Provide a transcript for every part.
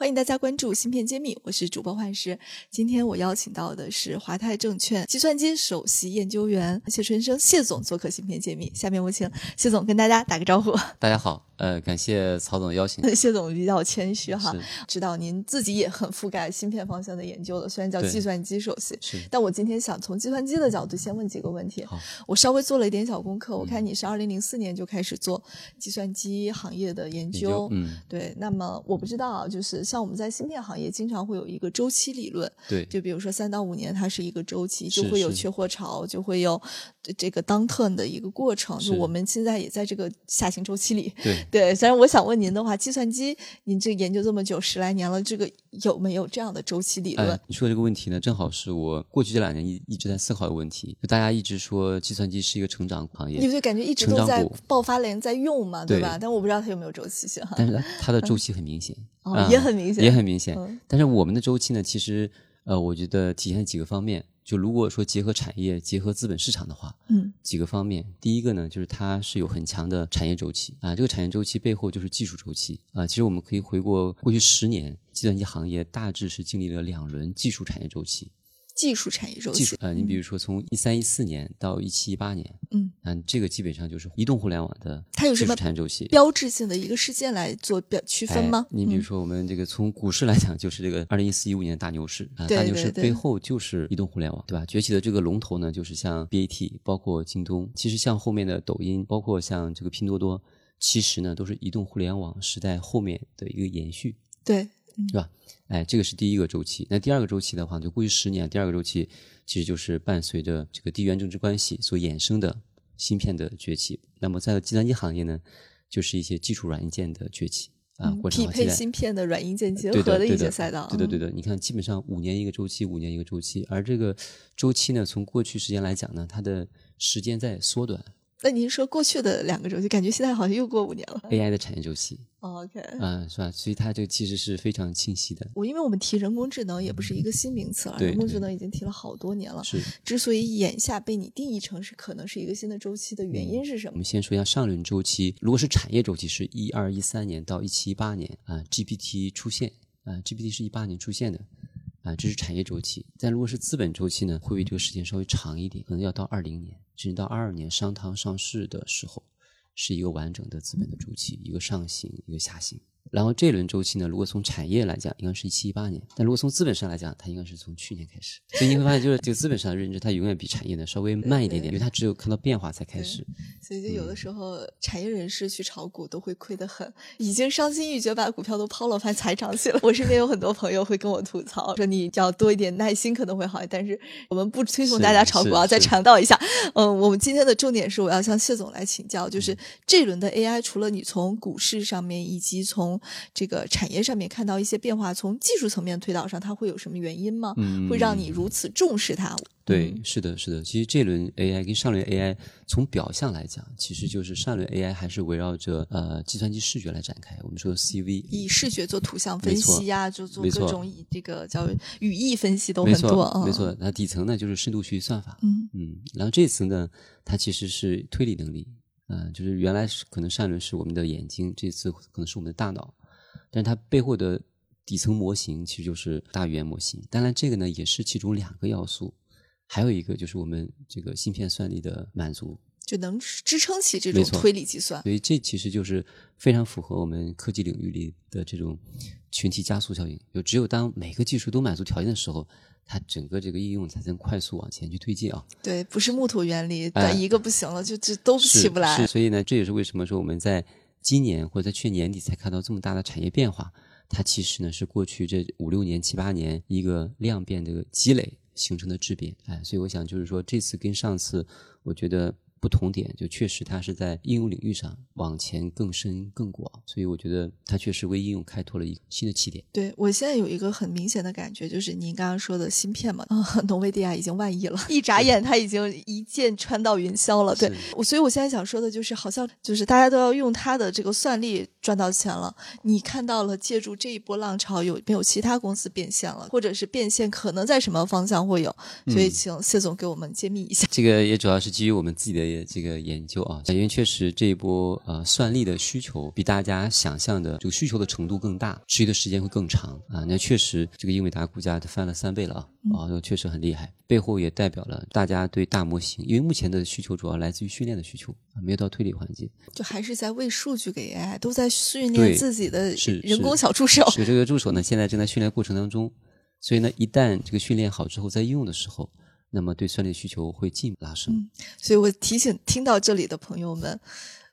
欢迎大家关注芯片揭秘，我是主播幻石。今天我邀请到的是华泰证券计算机首席研究员谢春生谢总做客芯片揭秘。下面我请谢总跟大家打个招呼。大家好。呃，感谢曹总的邀请。谢总比较谦虚哈，知道您自己也很覆盖芯片方向的研究的，虽然叫计算机首席，但我今天想从计算机的角度先问几个问题。我稍微做了一点小功课，我看你是二零零四年就开始做计算机行业的研究，嗯，对。那么我不知道，就是像我们在芯片行业经常会有一个周期理论，对，就比如说三到五年它是一个周期，就会有缺货潮，就会有这个 down turn 的一个过程。就我们现在也在这个下行周期里，对 对。虽然我想。问您的话，计算机您这研究这么久十来年了，这个有没有这样的周期理论？你说这个问题呢，正好是我过去这两年一一直在思考的问题。就大家一直说计算机是一个成长行业，你就感觉一直都在爆发连在用嘛，对吧？但我不知道它有没有周期性。但是它的周期很明显，哦，也很明显，也很明显。但是我们的周期呢，其实呃，我觉得体现几个方面。就如果说结合产业、结合资本市场的话，嗯，几个方面。第一个呢，就是它是有很强的产业周期啊，这个产业周期背后就是技术周期啊。其实我们可以回过过去十年，计算机行业大致是经历了两轮技术产业周期。技术产业周期，技术呃，你比如说从一三一四年到一七一八年，嗯，嗯，这个基本上就是移动互联网的它有什么产业周期。标志性的一个事件来做表区分吗？你比如说我们这个从股市来讲，就是这个二零一四一五年的大牛市啊，大牛市背后就是移动互联网，对吧？崛起的这个龙头呢，就是像 BAT，包括京东，其实像后面的抖音，包括像这个拼多多，其实呢都是移动互联网时代后面的一个延续，对，是吧？哎，这个是第一个周期。那第二个周期的话，就过去十年，第二个周期其实就是伴随着这个地缘政治关系所衍生的芯片的崛起。那么在计算机行业呢，就是一些基础软硬件的崛起啊，或者匹配芯片的软硬件结合的一些赛道。对的，对的。你看，基本上五年一个周期，五年一个周期。而这个周期呢，从过去时间来讲呢，它的时间在缩短。那您说过去的两个周期，感觉现在好像又过五年了。AI 的产业周期，OK，嗯，是吧？所以它这个其实是非常清晰的。我因为我们提人工智能也不是一个新名词了，人工智能已经提了好多年了。是，之所以眼下被你定义成是可能是一个新的周期的原因是什么？我们先说一下上轮周期，如果是产业周期，是一二一三年到一七一八年啊，GPT 出现啊，GPT 是一八年出现的。啊，这是产业周期。但如果是资本周期呢，会比这个时间稍微长一点，可能要到二零年，甚至到二二年商汤上市的时候，是一个完整的资本的周期，一个上行，一个下行。然后这一轮周期呢，如果从产业来讲，应该是一七一八年；但如果从资本上来讲，它应该是从去年开始。所以你会发现，就是这个资本上的认知，它永远比产业呢稍微慢一点点，因为它只有看到变化才开始。所以就有的时候，产业人士去炒股都会亏得很，已经伤心欲绝，把股票都抛了，反才涨起来。我身边有很多朋友会跟我吐槽，说你要多一点耐心可能会好，但是我们不推崇大家炒股啊。再强调一下，嗯，我们今天的重点是我要向谢总来请教，就是这轮的 AI，除了你从股市上面以及从这个产业上面看到一些变化，从技术层面推导上，它会有什么原因吗？嗯，会让你如此重视它？对，是的，是的。其实这轮 AI 跟上轮 AI 从表象来讲，其实就是上轮 AI 还是围绕着呃计算机视觉来展开。我们说 CV 以视觉做图像分析呀，就做各种以这个叫语义分析都很多。没错，那底层呢就是深度学习算法。嗯嗯，然后这次呢，它其实是推理能力。嗯，就是原来是可能上轮是我们的眼睛，这次可能是我们的大脑。但是它背后的底层模型其实就是大语言模型，当然这个呢也是其中两个要素，还有一个就是我们这个芯片算力的满足，就能支撑起这种推理计算。所以这其实就是非常符合我们科技领域里的这种群体加速效应，就只有当每个技术都满足条件的时候，它整个这个应用才能快速往前去推进啊。对，不是木土原理，但一个不行了就就都起不来。是，所以呢，这也是为什么说我们在。今年或者在去年年底才看到这么大的产业变化，它其实呢是过去这五六年、七八年一个量变的积累形成的质变。哎，所以我想就是说，这次跟上次，我觉得不同点，就确实它是在应用领域上往前更深更广，所以我觉得它确实为应用开拓了一个新的起点。对我现在有一个很明显的感觉，就是您刚刚说的芯片嘛，啊，农威迪亚已经万亿了，一眨眼它已经一箭穿到云霄了。对我，所以我现在想说的就是，好像就是大家都要用它的这个算力赚到钱了。你看到了，借助这一波浪潮，有没有其他公司变现了，或者是变现可能在什么方向会有？所以请谢总给我们揭秘一下。这个也主要是基于我们自己的。这个研究啊，因为确实这一波呃算力的需求比大家想象的这个需求的程度更大，持续的时间会更长啊。那确实这个英伟达股价它翻了三倍了啊，啊，那确实很厉害。背后也代表了大家对大模型，因为目前的需求主要来自于训练的需求啊，没有到推理环节，就还是在喂数据给 AI，都在训练自己的人工小助手。所以这个助手呢，现在正在训练过程当中，所以呢，一旦这个训练好之后，在应用的时候。那么对算力需求会进一步拉升，所以我提醒听到这里的朋友们。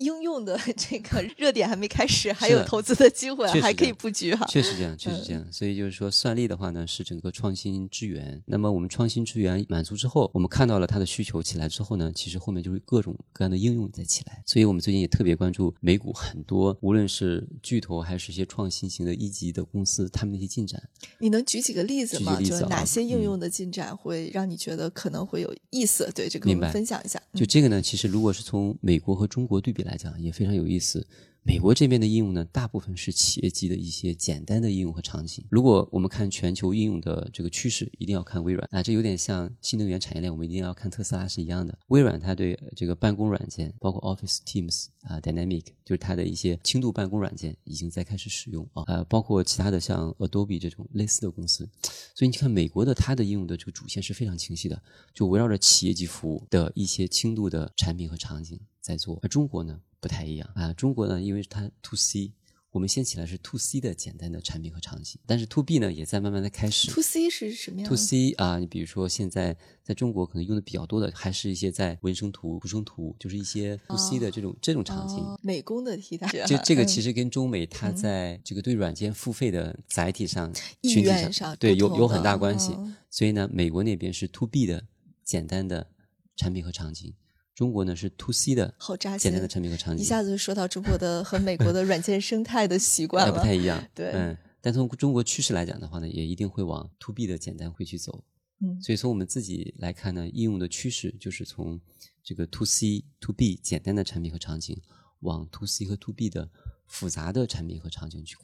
应用的 这个热点还没开始，还有投资的机会，还可以布局哈。确实这样，确实这样。所以就是说，算力的话呢，是整个创新之源。那么我们创新之源满足之后，我们看到了它的需求起来之后呢，其实后面就是各种各样的应用在起来。所以我们最近也特别关注美股很多，无论是巨头还是一些创新型的一级的公司，他们的一些进展。你能举几个例子吗？就是哪些应用的进展会让你觉得可能会有意思？对，这个我们分享一下。就这个呢，其实如果是从美国和中国对比来来讲，也非常有意思。美国这边的应用呢，大部分是企业级的一些简单的应用和场景。如果我们看全球应用的这个趋势，一定要看微软啊，这有点像新能源产业链，我们一定要看特斯拉是一样的。微软它对这个办公软件，包括 Office、Teams 啊、Dynamic，就是它的一些轻度办公软件，已经在开始使用啊。呃，包括其他的像 Adobe 这种类似的公司。所以你看，美国的它的应用的这个主线是非常清晰的，就围绕着企业级服务的一些轻度的产品和场景在做。而中国呢？不太一样啊，中国呢，因为它 to C，我们先起来是 to C 的简单的产品和场景，但是 to B 呢也在慢慢的开始。to C 是什么样？to C 啊，你比如说现在在中国可能用的比较多的，还是一些在文生图、图生图，就是一些 to C 的这种这种场景。美工的替代。就这个其实跟中美它在这个对软件付费的载体上、群体上，对有有很大关系。所以呢，美国那边是 to B 的简单的产品和场景。中国呢是 to C 的，好扎心，简单的产品和场景，一下子就说到中国的和美国的软件生态的习惯了，不太一样。对，嗯，但从中国趋势来讲的话呢，也一定会往 to B 的简单会去走。嗯，所以从我们自己来看呢，应用的趋势就是从这个 to C、to B 简单的产品和场景，往 to C 和 to B 的复杂的产品和场景去。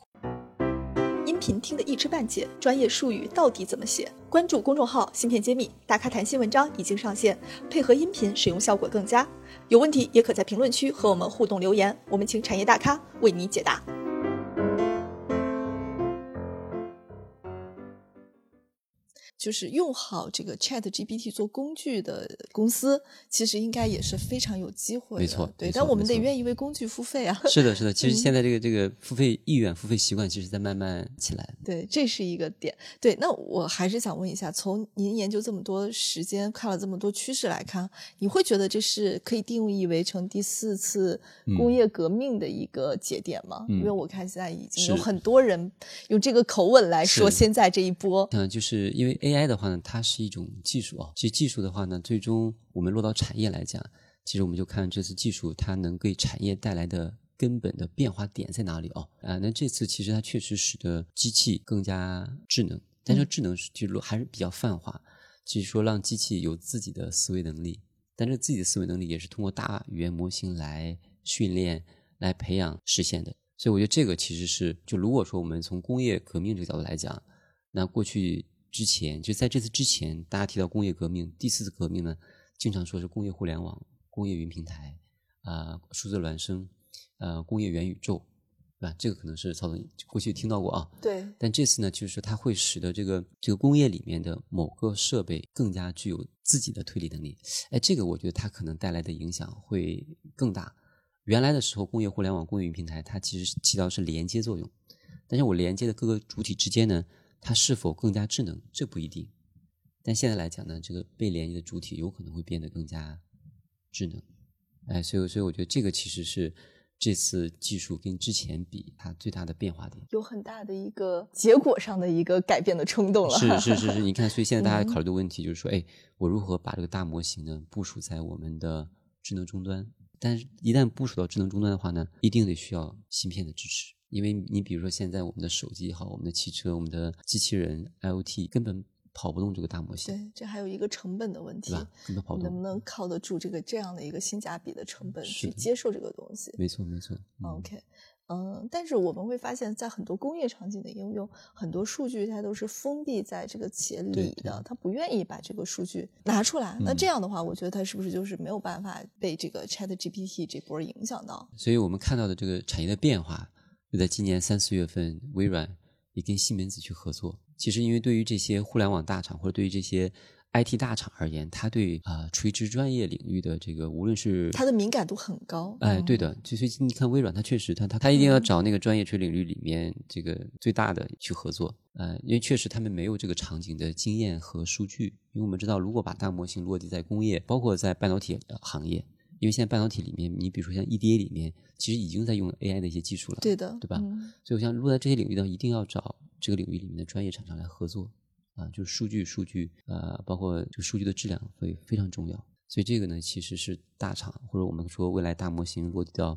音频听得一知半解，专业术语到底怎么写？关注公众号“芯片揭秘”，大咖谈新文章已经上线，配合音频使用效果更佳。有问题也可在评论区和我们互动留言，我们请产业大咖为你解答。就是用好这个 Chat GPT 做工具的公司，其实应该也是非常有机会的。没错，对，但我们得愿意为工具付费啊。是的，是的。其实现在这个这个付费意愿、付费习惯，其实在慢慢起来。对，这是一个点。对，那我还是想问一下，从您研究这么多时间、看了这么多趋势来看，你会觉得这是可以定义为成第四次工业革命的一个节点吗？因为我看现在已经有很多人用这个口吻来说现在这一波。嗯，就是因为 AI 的话呢，它是一种技术啊。其实技术的话呢，最终我们落到产业来讲，其实我们就看这次技术它能给产业带来的根本的变化点在哪里哦。啊，那这次其实它确实使得机器更加智能，但是智能是就还是比较泛化，就是说让机器有自己的思维能力，但是自己的思维能力也是通过大语言模型来训练、来培养实现的。所以我觉得这个其实是，就如果说我们从工业革命这个角度来讲，那过去。之前就在这次之前，大家提到工业革命，第四次革命呢，经常说是工业互联网、工业云平台，啊，数字孪生，呃，工业元宇宙，对吧？这个可能是曹总过去听到过啊。对。但这次呢，就是说它会使得这个这个工业里面的某个设备更加具有自己的推理能力。哎，这个我觉得它可能带来的影响会更大。原来的时候，工业互联网、工业云平台，它其实起到是连接作用，但是我连接的各个主体之间呢？它是否更加智能？这不一定。但现在来讲呢，这个被连接的主体有可能会变得更加智能。哎，所以，所以我觉得这个其实是这次技术跟之前比它最大的变化点，有很大的一个结果上的一个改变的冲动了。是是是是，你看，所以现在大家考虑的问题就是说，哎，我如何把这个大模型呢部署在我们的智能终端。但是，一旦部署到智能终端的话呢，一定得需要芯片的支持。因为你比如说，现在我们的手机也好，我们的汽车、我们的机器人、IOT 根本跑不动这个大模型，对，这还有一个成本的问题，对吧？根本跑不动。能不能靠得住这个这样的一个性价比的成本去接受这个东西没错，没错。嗯 OK，嗯，但是我们会发现，在很多工业场景的应用，很多数据它都是封闭在这个企业里的，它不愿意把这个数据拿出来。那嗯这样的话，我觉得它是不是就是没有办法被这个 Chat GPT 这波影响到？所以我们看到的这个产业的变化，就在今年三四月份，微软也跟西门子去合作。其实，因为对于这些互联网大厂或者对于这些 IT 大厂而言，它对啊、垂直专业领域的这个，无论是它的敏感度很高。哎，嗯对的，就所以你看微软，它确实，它它它一定要找那个专业垂领域里面这个最大的去合作，呃，因为确实他们没有这个场景的经验和数据，因为我们知道，如果把大模型落地在工业，包括在半导体呃行业，因为现在半导体里面，你比如说像 EDA 里面，其实已经在用 AI 的一些技术了，对的，对吧嗯所以我想如果在这些领域呢，一定要找这个领域里面的专业厂商来合作啊，就是数据、数据，呃，包括这个数据的质量会非常重要。所以这个呢，其实是大厂或者我们说未来大模型落地到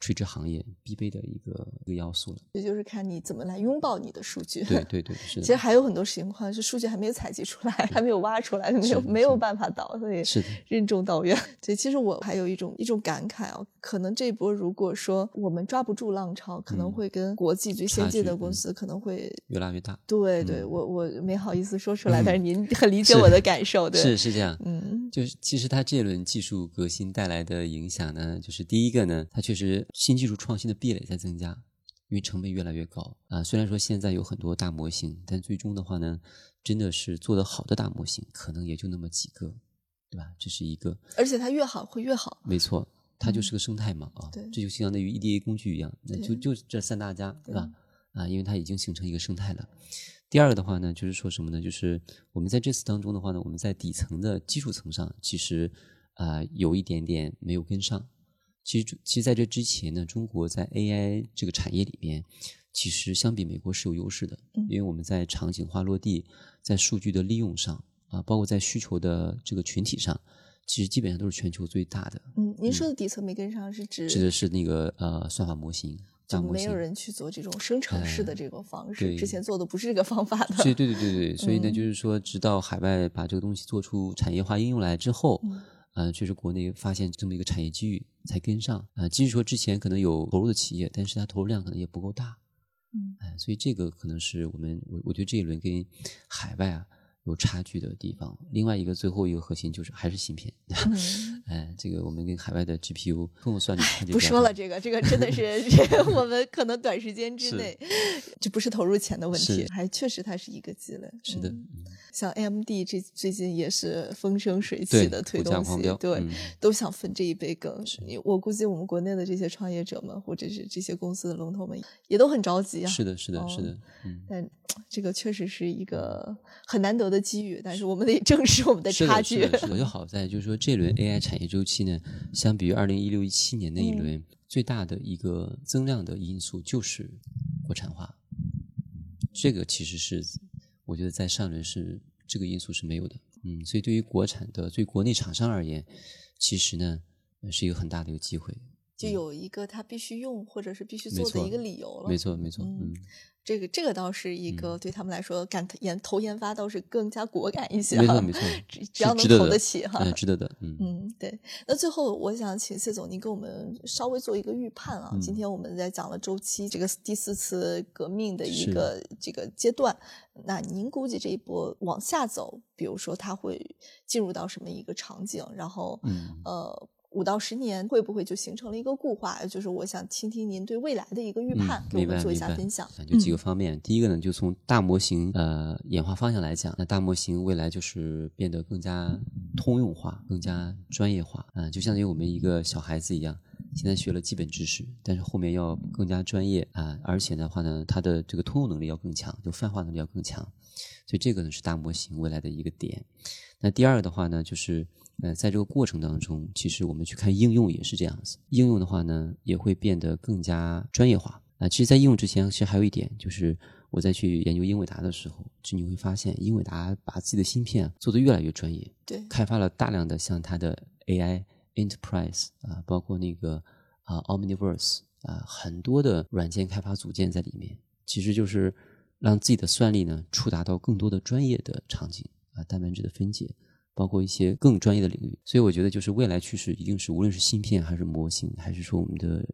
垂直行业必备的一个一个要素了。这就是看你怎么来拥抱你的数据。对对对，是其实，还有很多情况是数据还没有采集出来，还没有挖出来，没有没有办法导，所以是的，任重道远。对，其实我还有一种一种感慨哦，可能这一波如果说我们抓不住浪潮，可能嗯会跟国际最先进的公司可能会。越拉越大。对对，嗯我我没好意思说出来，但是您很理 解我的感受，对，是是这样，嗯，就是其实它这轮技术革新带来的影响呢，就是第一个呢，它确实新技术创新的壁垒在增加，因为成本越来越高啊。虽然说现在有很多大模型，但最终的话呢，真的是做得好的大模型，可能也就那么几个，对吧？这是一个，而且它越好会越好，没错，它就是个生态嘛啊，嗯对这就相当于 EDA 工具一样，那就就这三大家，对吧？啊，因为它已经形成一个生态了。第二个的话呢，就是说什么呢？就是我们在这次当中的话呢，我们在底层的基础层上，其实啊、有一点点没有跟上。其实，其实在这之前呢，中国在 AI 这个产业里边，其实相比美国是有优势的，嗯因为我们在场景化落地，在数据的利用上啊，包括在需求的这个群体上，其实基本上都是全球最大的。嗯，您说的底层没跟上是指指的是那个呃算法模型、就没有。人去做这种生成式的这种方式，对之前做的不是这个方法的，对对对对对，所以呢，嗯就是说，直到海外把这个东西做出产业化应用来之后，嗯呃，确实国内发现这么一个产业机遇才跟上啊。即使说之前可能有投入的企业，但是它投入量可能也不够大，嗯哎，所以这个可能是我们我我觉得这一轮跟海外啊有差距的地方。另外一个最后一个核心就是还是芯片，嗯。哎，这个我们跟海外的 GPU 通用算力差距不说了，这个这个真的是 我们可能短时间之内，这不是投入钱的问题，还确实它是一个积累。是的，像 AMD 这最近也是风生水起的推股价东西狂飙，对，嗯都想分这一杯羹。你我估计我们国内的这些创业者们，或者是这些公司的龙头们，也都很着急啊。是的，是的，是哦的，嗯。但这个确实是一个很难得的机遇，但是我们得正视我们的，差距。是的，是的。就好在就是说，这轮 AI 产业周期呢，相比于二零一六一七年那一嗯轮，最大的一个增量的因素就是国产化。这个其实是我觉得在上轮是这个因素是没有的。嗯，所以对于国产的对国内厂商而言，其实呢呃是一个很大的一个机会。就有一个他必须用或者是必须做的一个理由了。没错，没错，嗯嗯，这个这个倒是一个对他们来说，敢研投研发倒是更加果敢一些、哈。没错，没错，只只要能投得起哈。嗯，值得的，嗯嗯，对。那最后，我想请谢总您给我们稍微做一个预判啊。嗯今天我们在讲了周期这个第四次革命的一个这个阶段，那您估计这一波往下走，比如说它会进入到什么一个场景？然后，嗯呃。五到十年会不会就形成了一个固化？就是我想听听您对未来的一个预判，给我们做一下分享。啊就几个方面，第一个呢，就从大模型呃演化方向来讲，那大模型未来就是变得更加通用化、更加专业化啊、就相当于我们一个小孩子一样，现在学了基本知识，但是后面要更加专业啊、而且的话呢，它的这个通用能力要更强，就泛化能力要更强，所以这个呢是大模型未来的一个点。那第二个的话呢，就是呃，在这个过程当中，其实我们去看应用也是这样子，应用的话呢，也会变得更加专业化。啊，其实，在应用之前，其实还有一点，就是我在去研究英伟达的时候，就你会发现，英伟达把自己的芯片啊做得越来越专业，对，开发了大量的像它的 AI、Enterprise 啊，包括那个啊 Omniverse 啊，很多的软件开发组件在里面，其实就是让自己的算力呢触达到更多的专业的场景啊，蛋白质的分解，包括一些更专业的领域。所以我觉得，就是未来趋势一定是，无论是芯片还是模型，还是说我们的。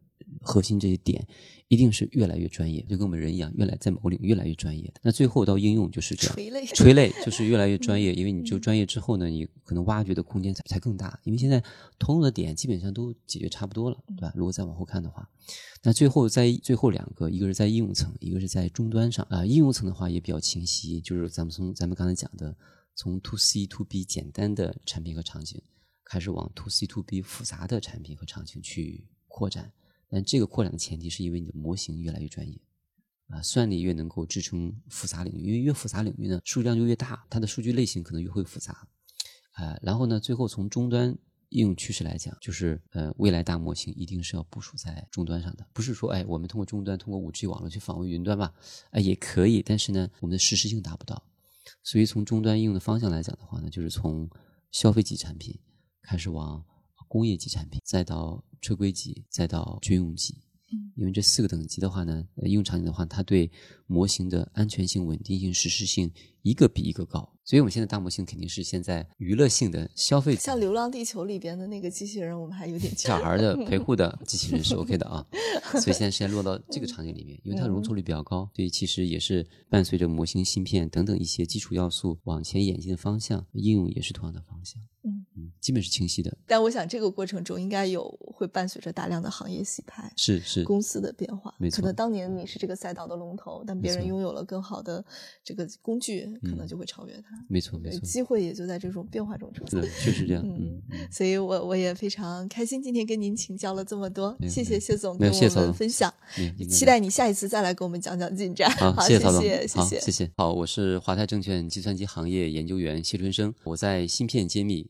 核心这些点一定是越来越专业，就跟我们人一样，越来在某个领域越来越专业的。那最后到应用就是这样，垂类，垂类就是越来越专业，因为你就专业之后呢，你可能挖掘的空间才才更大。因为现在通用的点基本上都解决差不多了，对吧？如果再往后看的话，那最后在最后两个，一个是在应用层，一个是在终端上啊。应用层的话也比较清晰，就是咱们从咱们刚才讲的，从 to C to B 简单的产品和场景，开始往 to C to B 复杂的产品和场景去扩展。但这个扩展的前提是因为你的模型越来越专业，啊，算力越能够支撑复杂领域，因为越复杂领域呢，数据量就越大，它的数据类型可能越会复杂，啊，然后呢，最后从终端应用趋势来讲，就是呃，未来大模型一定是要部署在终端上的，不是说哎，我们通过终端通过五 G 网络去访问云端吧，哎，也可以，但是呢，我们的实时性达不到，所以从终端应用的方向来讲的话呢，就是从消费级产品开始往。工业级产品，再到车规级，再到军用级，因为这四个等级的话呢，应用场景的话，它对模型的安全性、稳定性、实时性一个比一个高。所以，我们现在大模型肯定是现在娱乐性的消费，像《流浪地球》里边的那个机器人，我们还有点小孩的陪护的机器人是 OK 的啊。所以现在是在落到这个场景里面，因为它容错率比较高，所以其实也是伴随着模型、芯片等等一些基础要素往前演进的方向，应用也是同样的方向。基本是清晰的。但我想这个过程中应该有会伴随着大量的行业洗牌，是是公司的变化。没错，可能当年你是这个赛道的龙头，但别人拥有了更好的这个工具，可能就会超越它。没错没错。机会也就在这种变化中出现，确实这样。嗯，所以我我也非常开心，今天跟您请教了这么多，谢谢谢总跟我们分享。期待你下一次再来给我们讲讲进展。好，谢谢曹总，谢谢谢谢。好，我是华泰证券计算机行业研究员谢春生，我在芯片揭秘